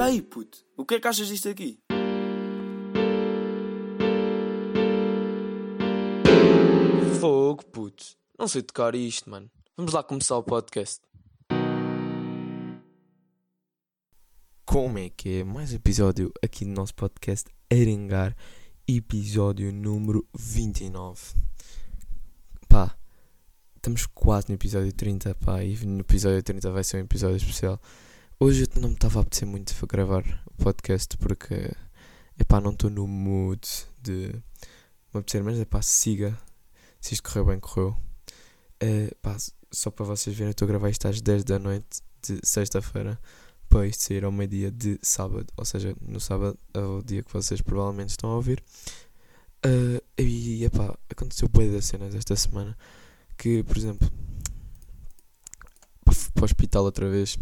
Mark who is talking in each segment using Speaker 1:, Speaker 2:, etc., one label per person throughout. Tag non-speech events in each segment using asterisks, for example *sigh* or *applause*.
Speaker 1: Olha aí, puto. O que é que achas disto aqui? Fogo, puto. Não sei tocar isto, mano. Vamos lá começar o podcast. Como é que é? Mais um episódio aqui no nosso podcast Arengar, episódio número 29. Pá, estamos quase no episódio 30, pá, e no episódio 30 vai ser um episódio especial. Hoje eu não me estava a apetecer muito para gravar o podcast porque, epá, não estou no mood de me apetecer, mas epá, siga. Se isto correu bem, correu. Uh, pá, só para vocês verem, eu estou a gravar isto às 10 da noite de sexta-feira para isto sair ao meio-dia de sábado. Ou seja, no sábado é o dia que vocês provavelmente estão a ouvir. Uh, e epá, aconteceu boa das cenas esta semana. Que, por exemplo, para o hospital outra vez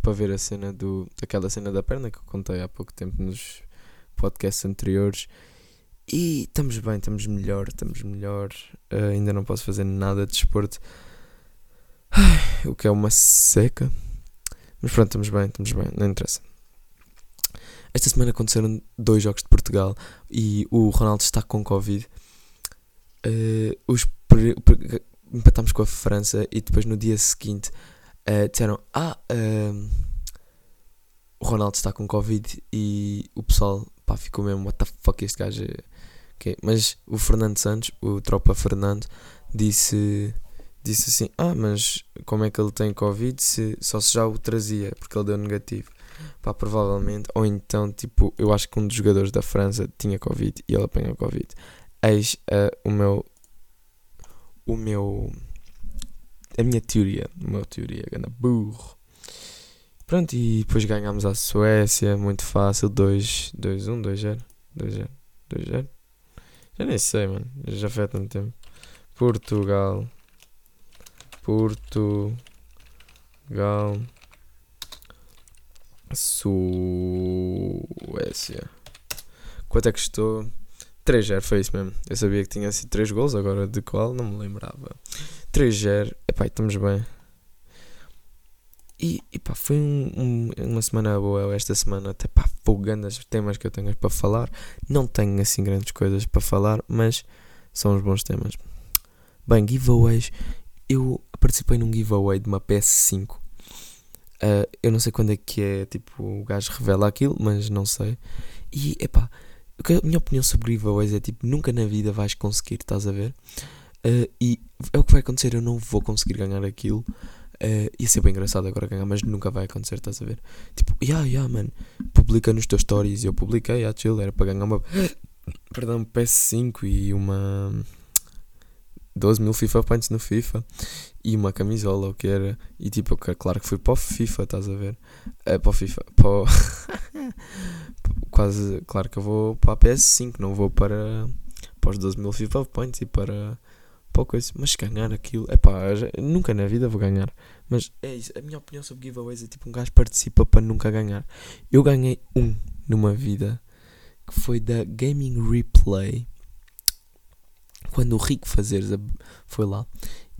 Speaker 1: para ver a cena do. aquela cena da perna que eu contei há pouco tempo nos podcasts anteriores. E estamos bem, estamos melhor, estamos melhor. Uh, ainda não posso fazer nada de desporto. o que é uma seca. Mas pronto, estamos bem, estamos bem, não interessa. Esta semana aconteceram dois jogos de Portugal e o Ronaldo está com Covid. Uh, os empatámos com a França e depois no dia seguinte uh, disseram: Ah, uh, o Ronaldo está com Covid e o pessoal pá, ficou mesmo, what the fuck, este gajo é Okay. Mas o Fernando Santos, o tropa Fernando, disse, disse assim: Ah, mas como é que ele tem Covid se só se já o trazia, porque ele deu negativo. Pá, provavelmente, ou então, tipo, eu acho que um dos jogadores da França tinha Covid e ele apanhou Covid. Eis uh, o meu. O meu. A minha teoria. A minha teoria, ganda burro. Pronto, e depois ganhámos a Suécia, muito fácil, 2-1, 2-0, 2-0, 2-0. Eu nem sei, mano. Já foi há tanto tempo. Portugal. Portugal. Suécia. Quanto é que estou? 3-0, foi isso mesmo. Eu sabia que tinha sido 3 gols, agora de qual não me lembrava. 3-0. Epá, estamos bem. E, e pá, foi um, um, uma semana boa esta semana, até pá, folgando os temas que eu tenho para falar. Não tenho assim grandes coisas para falar, mas são os bons temas. Bem, giveaways. Eu participei num giveaway de uma PS5. Uh, ah, eu não sei quando é que é, tipo, o gajo revela aquilo, mas não sei. E, epá, a minha opinião sobre giveaways é tipo, nunca na vida vais conseguir, estás a ver? Uh, e é o que vai acontecer, eu não vou conseguir ganhar aquilo. Uh, ia ser bem engraçado agora ganhar, mas nunca vai acontecer, estás a ver? Tipo, yeah, yeah, mano, publica nos teus stories. Eu publiquei, yeah, chill, era para ganhar uma. *gasps* Perdão, um PS5 e uma. 12 mil FIFA points no FIFA e uma camisola, o que era. E tipo, claro que fui para o FIFA, estás a ver? É, para o FIFA, *laughs* para o Quase, claro que eu vou para a PS5, não vou para, para os 12 mil FIFA points e para para coisa, mas ganhar aquilo, é pá, nunca na vida vou ganhar. Mas é isso, a minha opinião sobre giveaways é tipo um gajo participa para nunca ganhar. Eu ganhei um numa vida que foi da Gaming Replay. Quando o Rico Fazeres foi lá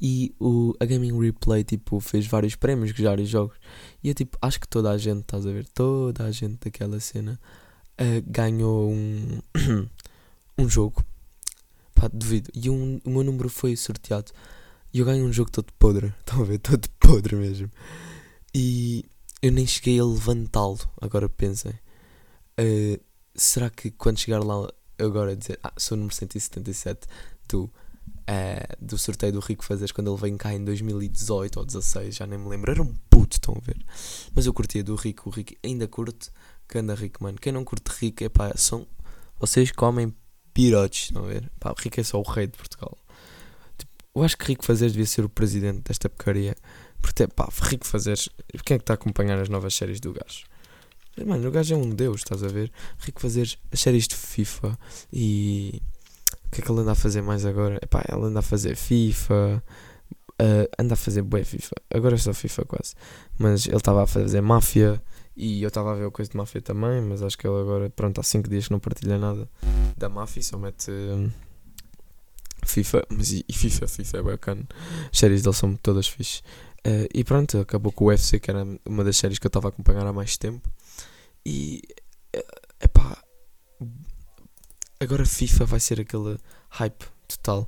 Speaker 1: e o, a Gaming Replay tipo, fez vários prémios, vários jogos. E eu tipo, acho que toda a gente, estás a ver, toda a gente daquela cena uh, ganhou um, *coughs* um jogo Pá, duvido. E um, o meu número foi sorteado. E eu ganho um jogo todo podre. *laughs* Estão a ver? Todo podre mesmo. E eu nem cheguei a levantá-lo. Agora pensem. Uh, será que quando chegar lá, agora dizer, ah, sou o número 177 do, uh, do sorteio do Rico Fazeres quando ele vem cá em 2018 ou 16, já nem me lembro. Era um puto, estão a ver? Mas eu curtia do Rico. O Rico ainda curte. Que anda rico, mano. Quem não curte rico, é pá, são. Vocês comem pirotes, estão a ver? Pá, Rico é só o rei de Portugal. Tipo, eu acho que Rico Fazeres devia ser o presidente desta porcaria. Porque, pá, Rico Fazeres. Quem é que está a acompanhar as novas séries do gajo? Mano, o gajo é um deus, estás a ver? Rico Fazeres as séries de FIFA e. O que é que ele anda a fazer mais agora? Epá, ele anda a fazer FIFA. Uh, anda a fazer bué FIFA. Agora é só FIFA quase. Mas ele estava a fazer máfia. E eu estava a ver a coisa de máfia também, mas acho que ele agora, pronto, há 5 dias que não partilha nada da máfia, só mete hum, FIFA, mas e, FIFA, FIFA é bacana. As séries dele são todas fixe. Uh, e pronto, acabou com o UFC, que era uma das séries que eu estava a acompanhar há mais tempo. E. Epá. Agora FIFA vai ser aquele hype total.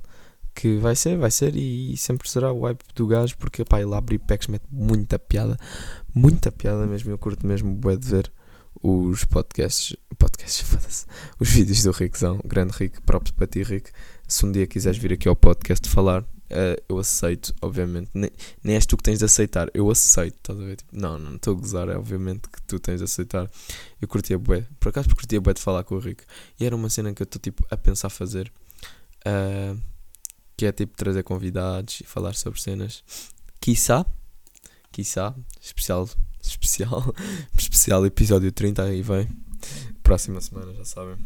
Speaker 1: Que vai ser, vai ser e sempre será o hype do gajo porque epá, ele abre packs mete muita piada. Muita piada mesmo. Eu curto mesmo bué de ver os podcasts. Podcasts. *laughs* Os vídeos do Rickzão. Grande Rick, próprio para ti, Rick. Se um dia quiseres vir aqui ao podcast falar, Uh, eu aceito, obviamente. Nem, nem és tu que tens de aceitar, eu aceito, estás a ver? Tipo, não, não estou a gozar, é obviamente que tu tens de aceitar. Eu curtia bué, por acaso curtia bué de falar com o Rico. E era uma cena que eu estou tipo a pensar fazer. Uh, que é tipo trazer convidados e falar sobre cenas. Quiçá, quiçá, especial, especial, *laughs* especial episódio 30 aí vem. Próxima semana, já sabem.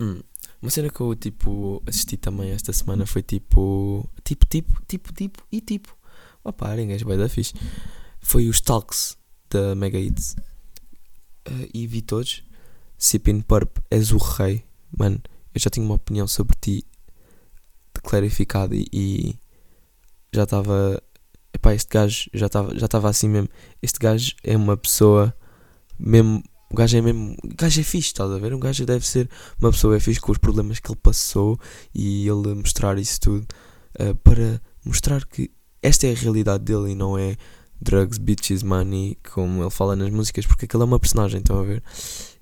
Speaker 1: Hum. Uma cena que eu tipo assisti também esta semana foi tipo. Tipo, tipo, tipo, tipo e tipo. Opa, ninguém vai dar fixe. Foi os Talks da Mega Hits. Uh, e vi todos. Sipping Purp, és o rei. Mano, eu já tinha uma opinião sobre ti clarificada e, e já estava. Epá, este gajo já estava já assim mesmo. Este gajo é uma pessoa mesmo o gajo é mesmo. O gajo é fixe, estás a ver? Um gajo deve ser uma pessoa é fixe com os problemas que ele passou e ele mostrar isso tudo uh, para mostrar que esta é a realidade dele e não é drugs, bitches, money, como ele fala nas músicas, porque aquele é uma personagem, estão a ver?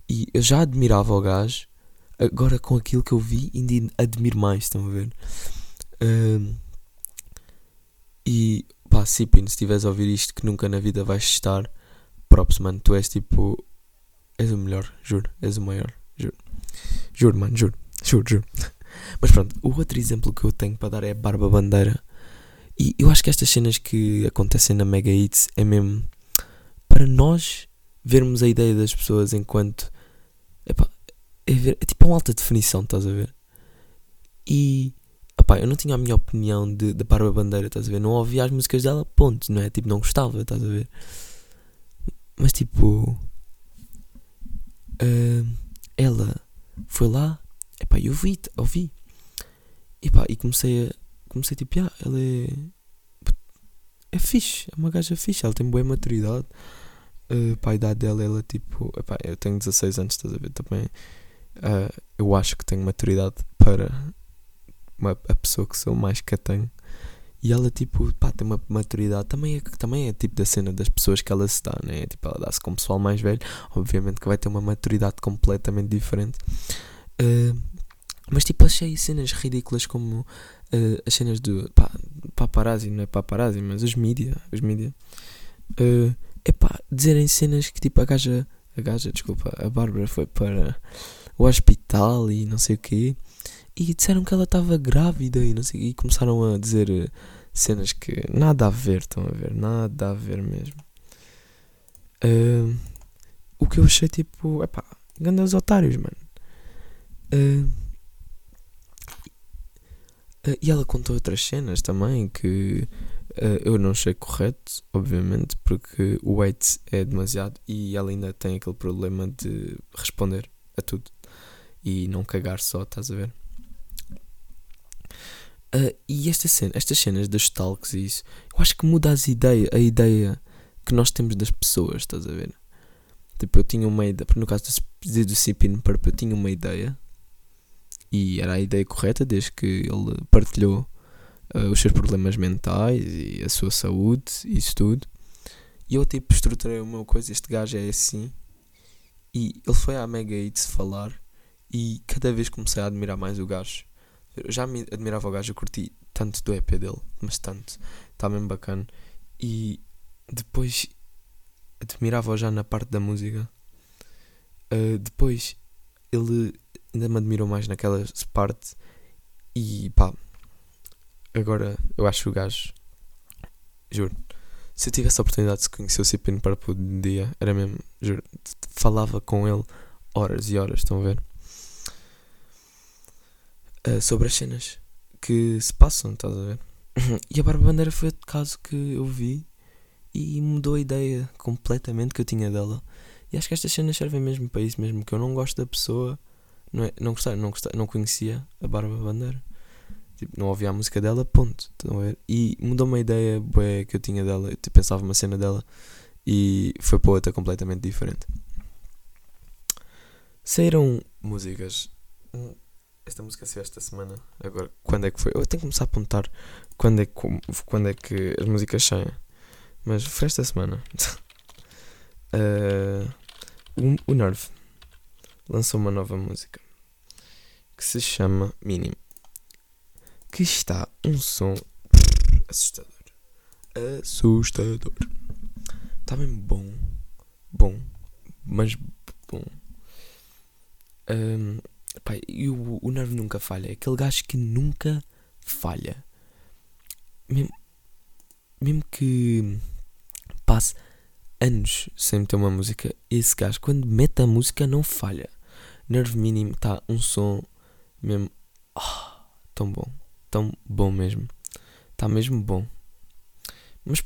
Speaker 1: E eu já admirava o gajo, agora com aquilo que eu vi, ainda admiro mais, estão a ver? Uh, e pá, Sipin, se estiveres a ouvir isto, que nunca na vida vais estar, props, mano, tu és tipo És o melhor, juro. És o maior, juro. Juro, mano, juro. Juro, juro. *laughs* Mas pronto, o outro exemplo que eu tenho para dar é a Barba Bandeira. E eu acho que estas cenas que acontecem na Mega Hits é mesmo para nós vermos a ideia das pessoas enquanto. É, ver, é tipo uma alta definição, estás a ver? E. Epá, eu não tinha a minha opinião de, de Barba Bandeira, estás a ver? Não ouvia as músicas dela, ponto, não é? Tipo, não gostava, estás a ver? Mas tipo uh, ela foi lá, epá, eu vi, ouvi, epá, e comecei a, comecei tipo, ah, ela é, é fixe, é uma gaja fixe, ela tem boa maturidade, uh, para a idade dela, ela tipo, epá, eu tenho 16 anos, estás a ver, também, uh, eu acho que tenho maturidade para uma, a pessoa que sou mais que a tenho, e ela, tipo, pá, tem uma maturidade. Também é, também é tipo da cena das pessoas que ela se dá, né? Tipo, ela dá-se com o pessoal mais velho. Obviamente que vai ter uma maturidade completamente diferente. Uh, mas, tipo, achei cenas ridículas como uh, as cenas do pá, paparazzi, não é paparazzi, mas os mídia. Os mídia. Uh, é pá, dizerem cenas que, tipo, a gaja. A gaja, desculpa, a Bárbara foi para o hospital e não sei o quê e disseram que ela estava grávida e não sei e começaram a dizer eh, cenas que nada a ver, estão a ver, nada a ver mesmo. Uh, o que eu achei tipo, epá, grandes otários, mano. Uh, uh, e ela contou outras cenas também que eu não achei correto, obviamente, porque o weight é demasiado e ela ainda tem aquele problema de responder a tudo e não cagar só, estás a ver? Uh, e esta cena, estas cenas das talks e isso, eu acho que muda as ideia, a ideia que nós temos das pessoas, estás a ver? Tipo, eu tinha uma ideia, no caso do, do Cipin Purp, eu tinha uma ideia e era a ideia correta desde que ele partilhou uh, os seus problemas mentais e a sua saúde e isso tudo. E eu tipo estruturei meu coisa, este gajo é assim. E ele foi à Mega Hits falar e cada vez comecei a admirar mais o gajo. Eu já me admirava o gajo, eu curti tanto do EP dele, mas tanto. Está mesmo bacana. E depois admirava-o já na parte da música. Uh, depois ele ainda me admirou mais naquela parte. E pá, agora eu acho o gajo. Juro. Se eu tivesse a oportunidade de conhecer o Cipino para um dia, era mesmo, juro, falava com ele horas e horas, estão a ver? Uh, sobre as cenas que se passam, estás a ver? e a Barba Bandeira foi outro caso que eu vi e mudou a ideia completamente que eu tinha dela. E acho que estas cenas servem mesmo para isso mesmo, que eu não gosto da pessoa, não, é, não, gostava, não, gostava, não conhecia a Barba Bandeira. Tipo, não ouvia a música dela, ponto. E mudou uma ideia boa que eu tinha dela. Eu pensava uma cena dela e foi para outra completamente diferente. Saíram músicas. Esta música saiu esta semana. Agora, quando é que foi? Eu tenho que começar a apontar quando é que, quando é que as músicas saem. Mas foi esta semana. *laughs* Eh, o, Nerve lançou uma nova música que se chama Mínimo. Que está um som assustador. Assustador. Está bem bom. Bom. Mas bom. Ahm, pá, e o, o Nerve nunca falha. É aquele gajo que nunca falha. Mesmo, mesmo que passe anos sem meter uma música, esse gajo, quando mete a música, não falha. Nerve Mínimo está um som mesmo. ah, tão bom. Tão bom mesmo. Está mesmo bom. Mas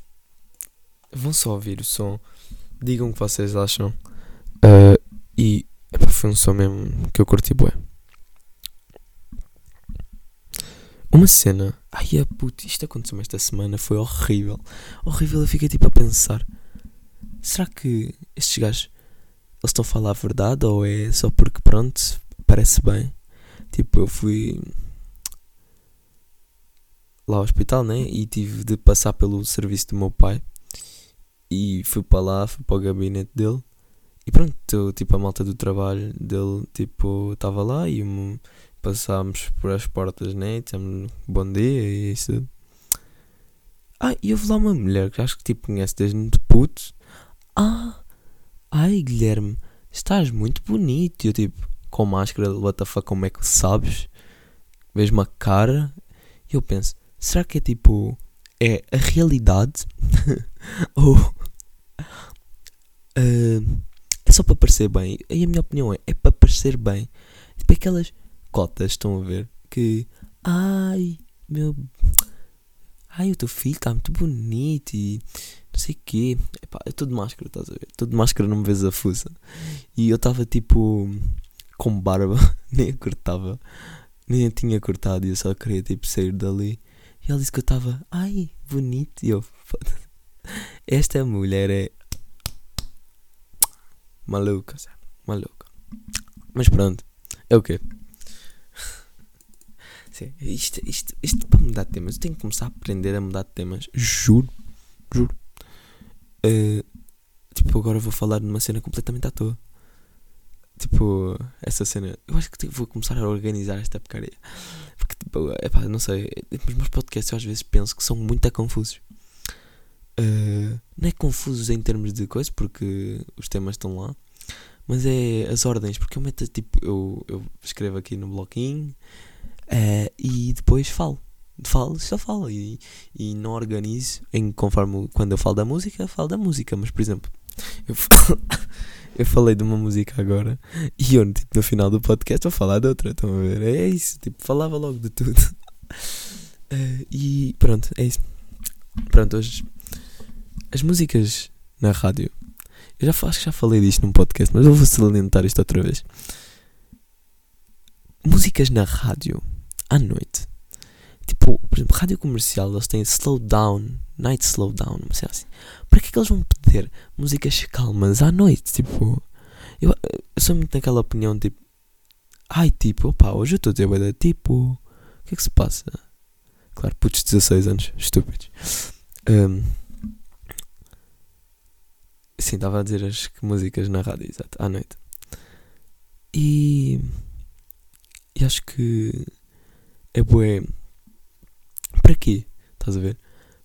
Speaker 1: vão só ouvir o som. Digam o que vocês acham. Ah, e epá, foi um som mesmo que eu curti bué. Uma cena. Ai, a puto, isto aconteceu-me esta semana. Foi horrível. Horrível. Eu fiquei tipo a pensar: será que estes gajos eles estão a falar a verdade ou é só porque pronto, parece bem? Tipo, eu fui lá ao hospital, né? E tive de passar pelo serviço do meu pai. E fui para lá, fui para o gabinete dele. E pronto, tipo, a malta do trabalho dele, tipo, estava lá e passámos por as portas, né? Dissemos bom dia e isso. Ah, e houve lá uma mulher que acho que tipo conhece desde muito puto. Ah, ai Guilherme, estás muito bonito. E eu tipo, com máscara, what the fuck, como é que sabes? Vejo uma cara e eu penso, será que é tipo, é a realidade? *laughs* Ou é só para parecer bem? E a minha opinião é, é para parecer bem. Tipo aquelas cotas, estão a ver? Que, ai, meu, ai, o teu filho está muito bonito e não sei o quê. Epá, eu estou de máscara, estás a ver? Estou de máscara, não me vês a fuça. E eu estava tipo com barba, *laughs* nem a cortava, nem a tinha cortado e eu só queria tipo sair dali. E ela disse que eu estava, ai, bonito. E eu. *laughs* Esta mulher é maluca, sabe? Maluca. Mas pronto, é o quê? *laughs* Sim, isto, isto, isto para mudar de temas, eu tenho que começar a aprender a mudar de temas. Juro, juro. Eh, tipo, agora vou falar de uma cena completamente à toa. Tipo, essa cena. Eu acho que tipo, vou começar a organizar esta porcaria. Porque, tipo, epá, não sei. Os meus podcasts eu às vezes penso que são muito confusos. Eh, não é confusos em termos de coisa, porque os temas estão lá. Mas é as ordens, porque eu meto tipo. Eu, eu escrevo aqui no bloquinho eh, e depois falo. Falo, só falo. E, e não organizo em conforme quando eu falo da música, falo da música. Mas por exemplo, eu, *laughs* eu falei de uma música agora e eu tipo, no final do podcast vou falar de outra. Estão a ver? É isso, tipo, falava logo de tudo. *laughs* Eh, e pronto, é isso. Pronto, hoje as músicas na rádio. Eu já acho que já falei disto num podcast, mas eu vou salientar isto outra vez. Músicas na rádio à noite. Tipo, por exemplo, rádio comercial, eles têm slow down, night slow down, não sei assim. Para que é que eles vão pedir músicas calmas à noite? Tipo, eu, eu sou muito naquela opinião, tipo, ai, tipo, opá, hoje eu estou a da, tipo, o que é que se passa? Claro, putos de 16 anos, *laughs* estúpidos. Ahm, sim, estava a dizer as músicas na rádio, exato, à noite. E, e acho que é bué. Para quê? Estás a ver?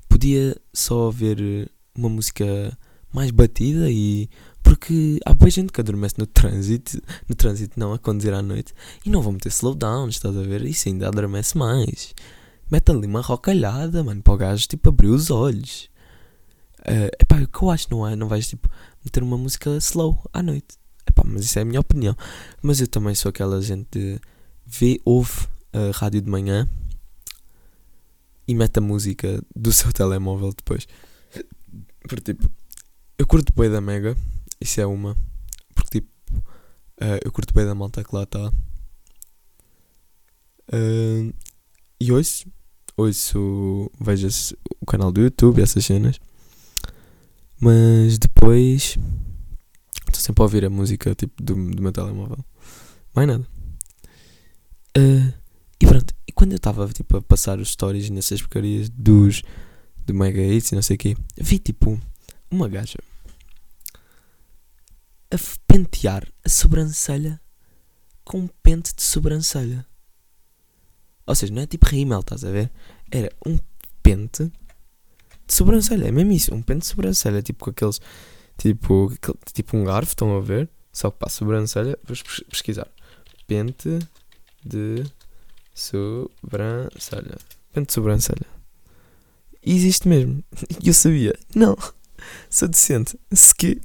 Speaker 1: Podia só haver uma música mais batida e. Porque há boa gente que adormece no trânsito, no trânsito não, a conduzir à noite, e não vão meter slowdowns, estás a ver? Isso ainda adormece mais. Mete ali uma rocalhada, mano, para o gajo, tipo, abrir os olhos. É epá, o que eu acho, não é? Não vais, tipo, meter uma música slow à noite. Epá, mas isso é a minha opinião. Mas eu também sou aquela gente de vê, ouve a rádio de manhã e mete a música do *laughs* seu telemóvel depois. Porque tipo, eu curto bem da Mega, isso é uma. Porque tipo, eh, eu curto bem da malta que lá está. Eh, e ouço, vejo esse- o canal do YouTube essas cenas. Mas depois estou sempre a ouvir a música tipo, do, do meu telemóvel. Mais nada. Uh, e pronto, e quando eu estava tipo, a passar os stories nessas porcarias dos do Mega Hits e não sei o quê, vi tipo uma gaja a pentear a sobrancelha com um pente de sobrancelha. Ou seja, não é tipo rímel, estás a ver? Era um pente de sobrancelha, é mesmo isso, um pente de sobrancelha, tipo com aqueles, tipo, tipo um garfo, estão a ver? Só que para a sobrancelha, vamos pesquisar. Pente de sobrancelha. Pente de sobrancelha. Existe mesmo. *laughs* Eu sabia. Não. Sou decente. Se que.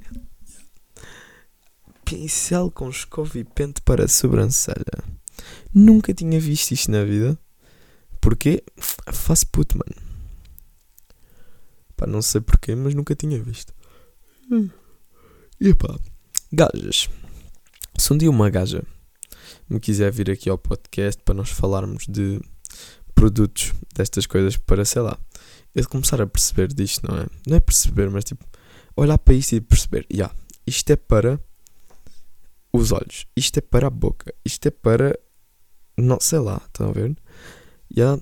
Speaker 1: Pincel com escova e pente para a sobrancelha. Nunca tinha visto isto na vida. Porquê? Faço puto, mano. Pá, não sei porquê, mas nunca tinha visto. E pá, gajas. Se um dia uma gaja me quiser vir aqui ao podcast para nós falarmos de produtos, destas coisas, para sei lá, eu começar a perceber disto, não é? Não é perceber, mas tipo, olhar para isto e perceber, já, yeah, isto é para os olhos, isto é para a boca, isto é para, não sei lá, estão a ver? Yeah,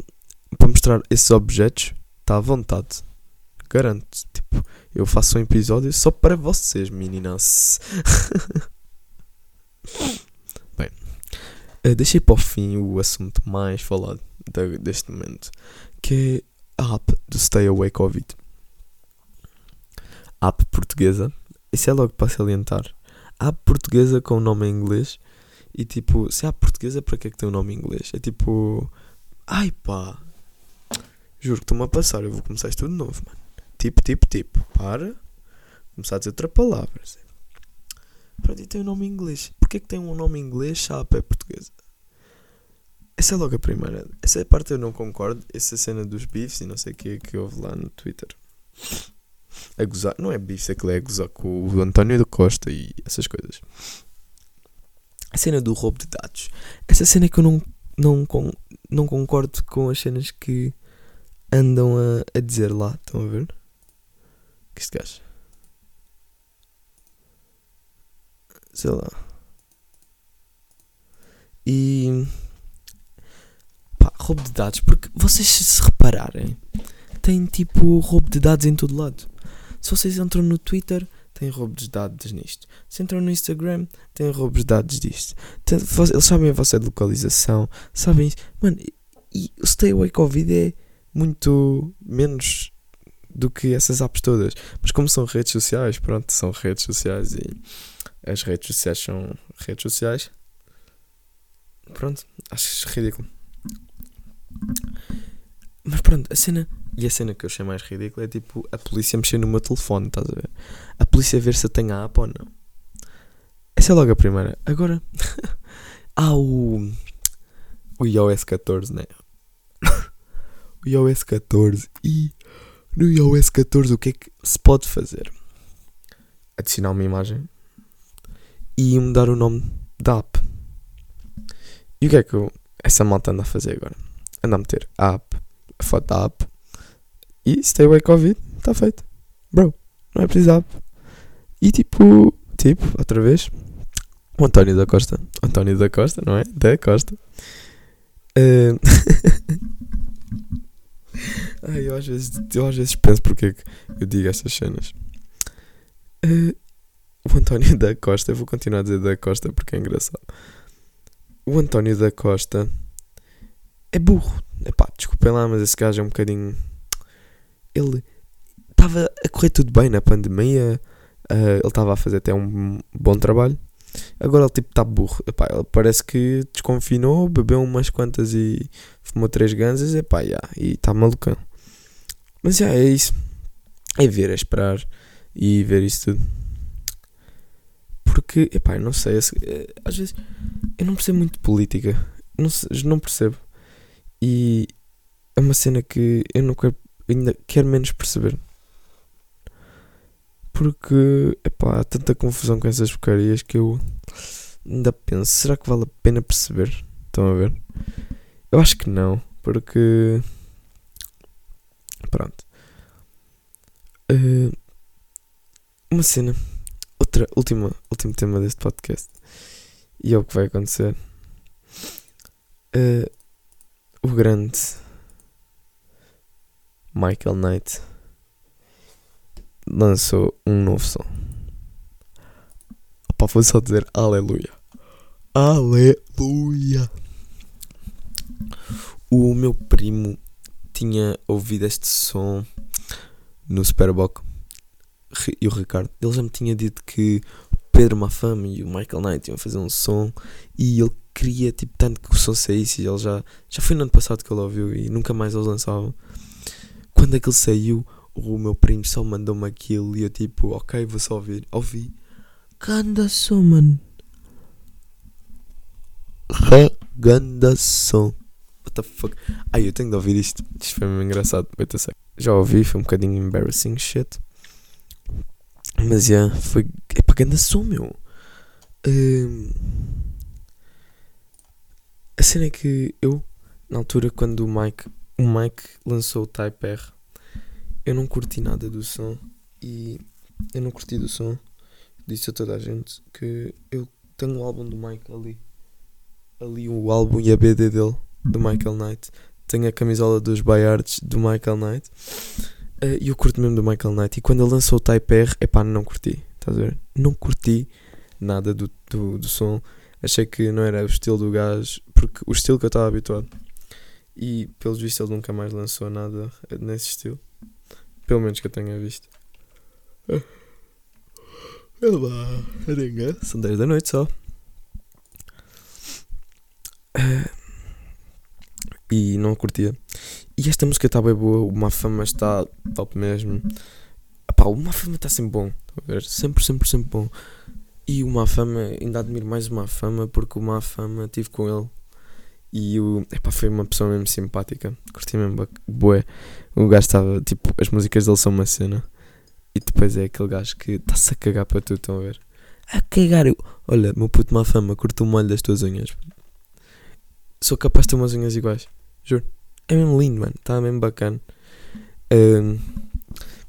Speaker 1: para mostrar esses objetos, está à vontade. Garanto, tipo, eu faço um episódio só para vocês, meninas. *laughs* Uh, deixei para o fim o assunto mais falado de, deste momento, que é a app do Stay Away Covid. App portuguesa, isso é logo para salientar. A app portuguesa com o nome em inglês e tipo, se é a portuguesa, para que é que tem o um nome em inglês? É tipo, ai pá, juro que estou-me a passar, eu vou começar isto de novo, mano. Tipo, tipo, tipo, para, começar a dizer outra palavra. Pronto, e tem um nome em inglês. Porquê que tem um nome em inglês se a app é portuguesa? Essa é logo a primeira. Essa é a parte eu não concordo. Essa cena dos bifes e não sei o que que houve lá no Twitter. A gozar. Não é bifes, aquilo é a gozar com o António da Costa e essas coisas. A cena do roubo de dados. Essa cena que eu não, não, não concordo com as cenas que andam a, a dizer lá. Estão a ver? Que este gajo. sei lá. E pá, roubo de dados, porque vocês se repararem, tem tipo roubo de dados em todo lado. Se vocês entram no Twitter, tem roubo de dados nisto. Se entram no Instagram, tem roubo de dados disto. Tem, eles sabem a vossa localização, sabem isso. Mano, e o Stay Away Covid é muito menos do que essas apps todas. Mas como são redes sociais, pronto, são redes sociais e as redes sociais são redes sociais. Pronto, acho ridículo. Mas pronto, a cena. E a cena que eu achei mais ridícula é tipo a polícia mexer no meu telefone, estás a ver? A polícia ver se eu tenho a app ou não. Essa é logo a primeira. Agora. *laughs* há o. O iOS 14, né? *laughs* o iOS 14. E no iOS 14 o que é que se pode fazer? Adicionar uma imagem e mudar o nome da app. E o que é que eu, essa malta anda a fazer agora? Anda a meter a app, a foto da app e Stay Away Covid, está feito. Bro, não é preciso app. E tipo, tipo, outra vez, o António da Costa. António da Costa, não é? Da Costa. Uh... *laughs* Ai, eu às, vezes, eu às vezes penso porque é que eu digo estas cenas. Uh, o António *laughs* da Costa, eu vou continuar a dizer da Costa porque é engraçado. O António da Costa é burro. Epá, desculpem lá, mas esse gajo é um bocadinho. Ele estava a correr tudo bem na pandemia, uh, ele estava a fazer até um bom trabalho. Agora ele tipo está burro. Epá, ele parece que desconfinou, bebeu umas quantas e fumou três ganzas epá, yeah, e está malucão. Mas já é isso. É ver, é esperar e ver isso tudo. Porque, epá, eu não sei, eh, às vezes eu não percebo muito de política. Não, não percebo. E é uma cena que eu não quero, ainda quero menos perceber. Porque, epá, há tanta confusão com essas porcarias que eu ainda penso, será que vale a pena perceber? Estão a ver? Eu acho que não, porque. Pronto. Uh, uma cena outra, última, último tema deste podcast. E é o que vai acontecer. Uh, o grande Michael Knight lançou um novo som. Opa, vou só dizer aleluia. Aleluia. O meu primo tinha ouvido este som no Superboc e o Ricardo. Ele já me tinha dito que Pedro Mafama e o Michael Knight iam fazer um som e ele queria tipo tanto que o som saísse e ele já, já foi no ano passado que ele ouviu e nunca mais eles lançavam. Quando aquele saiu, o meu primo só mandou-me aquilo e eu tipo, ok, vou só ouvir. Ouvi. Ganda som, mano. Ganda som. The fuck? Ai, eu tenho de ouvir isto. Isto foi mesmo engraçado. Já ouvi, foi um bocadinho embarrassing shit. Mas yeah, foi. É para ganda som, meu. Um, a cena é que eu, na altura, quando o Mike, o Mike lançou o Type R, eu não curti nada do som e eu não curti do som. Disse a toda a gente que eu tenho o álbum do Mike ali. Ali o álbum e a BD dele, do Michael Knight. Tenho a camisola dos Bayards do Michael Knight. Uh, e eu curto mesmo do Michael Knight. E quando ele lançou o Type R, epá, não curti. Estás a ver? Não curti nada do, do, do som. Achei que não era o estilo do gajo, porque o estilo que eu estava habituado. E pelos vistos ele nunca mais lançou nada nesse estilo. Pelo menos que eu tenha visto. *laughs* São 10 da noite só. E não curtia. E esta música está bem boa. Uma fama está top mesmo. Epá, uma fama está sempre bom. Sempre, sempre, sempre bom. E o Mafama, ainda admiro mais o Mafama porque o Mafama tive com ele e o, epá, foi uma pessoa mesmo simpática. Curti mesmo bué. O gajo estava, tipo, as músicas dele são uma cena. E depois é aquele gajo que está-se a cagar para tudo, estão a ver? A cagar, eu, olha, meu puto Mafama, curto o molho das tuas unhas. Sou capaz de ter umas unhas iguais, juro. É mesmo lindo, mano, está mesmo bacana. Um,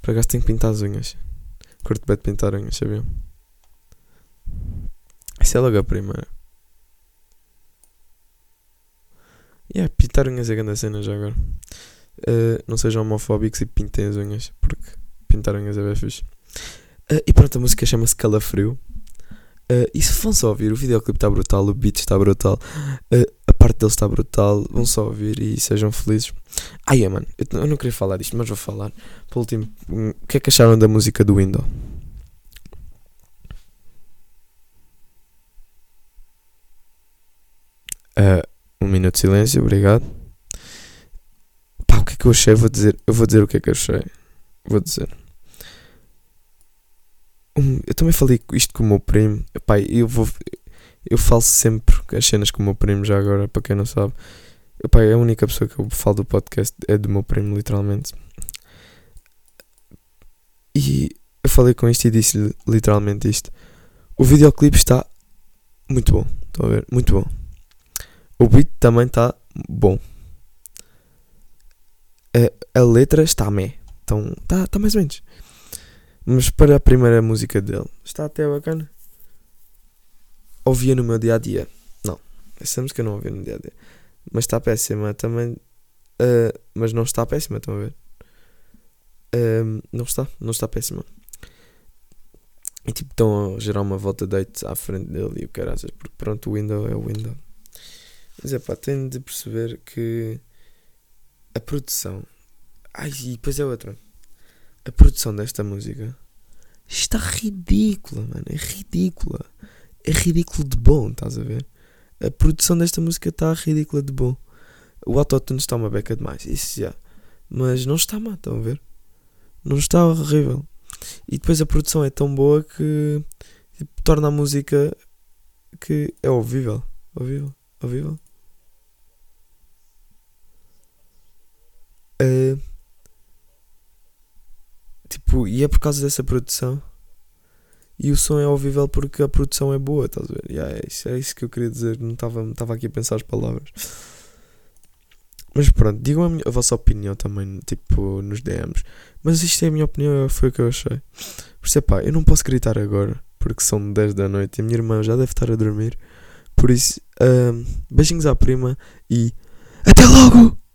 Speaker 1: por acaso tenho que pintar as unhas. Curto bem de pintar unhas, sabiam? Essa é logo a primeira. E yeah, pintar unhas é grande cena já agora. Uh, não sejam homofóbicos e pintem as unhas, porque pintar unhas é bem fixe. Uh, e pronto, a música chama-se Calafrio. Uh, e se vão só ouvir, o videoclipe está brutal, o beat está brutal, uh, parte dele está brutal. Vão só ouvir e sejam felizes. Ah, yeah, mano, eu, eu não queria falar disto, mas vou falar. Por último, um, o que é que acharam da música do Window? Uh, um minuto de silêncio, obrigado. Pá, o que é que eu achei? Vou dizer, eu vou dizer o que é que eu achei. Vou dizer. Um, eu também falei isto com o meu primo. Pá, eu vou. Eu falo sempre as cenas com o meu primo, já agora, para quem não sabe. Pá, é a única pessoa que eu falo do podcast é do meu primo, literalmente. E eu falei com isto e disse literalmente isto. O videoclipe está muito bom. Estão a ver? Muito bom. O beat também está bom. A, a letra está meh. Então, está tá mais ou menos. Mas para a primeira música dele, está até bacana. Ouvia no meu dia a dia. Não, essa música eu não ouvia no dia a dia. Mas está péssima também. Uh, mas não está péssima, estão a ver? Uh, não está, não está péssima. E tipo, estão a gerar uma volta date à frente dele e o caraças, porque pronto, o window é o window. Mas é pá, tenho de perceber que a produção. Ai, e depois é outra. A produção desta música está ridícula, mano. É ridícula. É ridículo de bom, estás a ver? A produção desta música está ridícula de bom. O autotune está uma beca demais, isso já. Mas não está má, estão a ver? Não está horrível. E depois a produção é tão boa que tipo, torna a música que é ouvível. Ouvível. Ouvível. Uh, tipo, e é por causa dessa produção. E o som é ouvível porque a produção é boa, estás a ver? Yeah, é, isso, é isso que eu queria dizer. Não estava aqui a pensar as palavras. Mas pronto, digam a, minha, a, vossa opinião também, tipo, nos DMs. Mas isto é a minha opinião, foi o que eu achei. Por isso é pá, eu não posso gritar agora, porque são 10 da noite e a minha irmã já deve estar a dormir. Por isso, ahm, beijinhos à prima e até logo!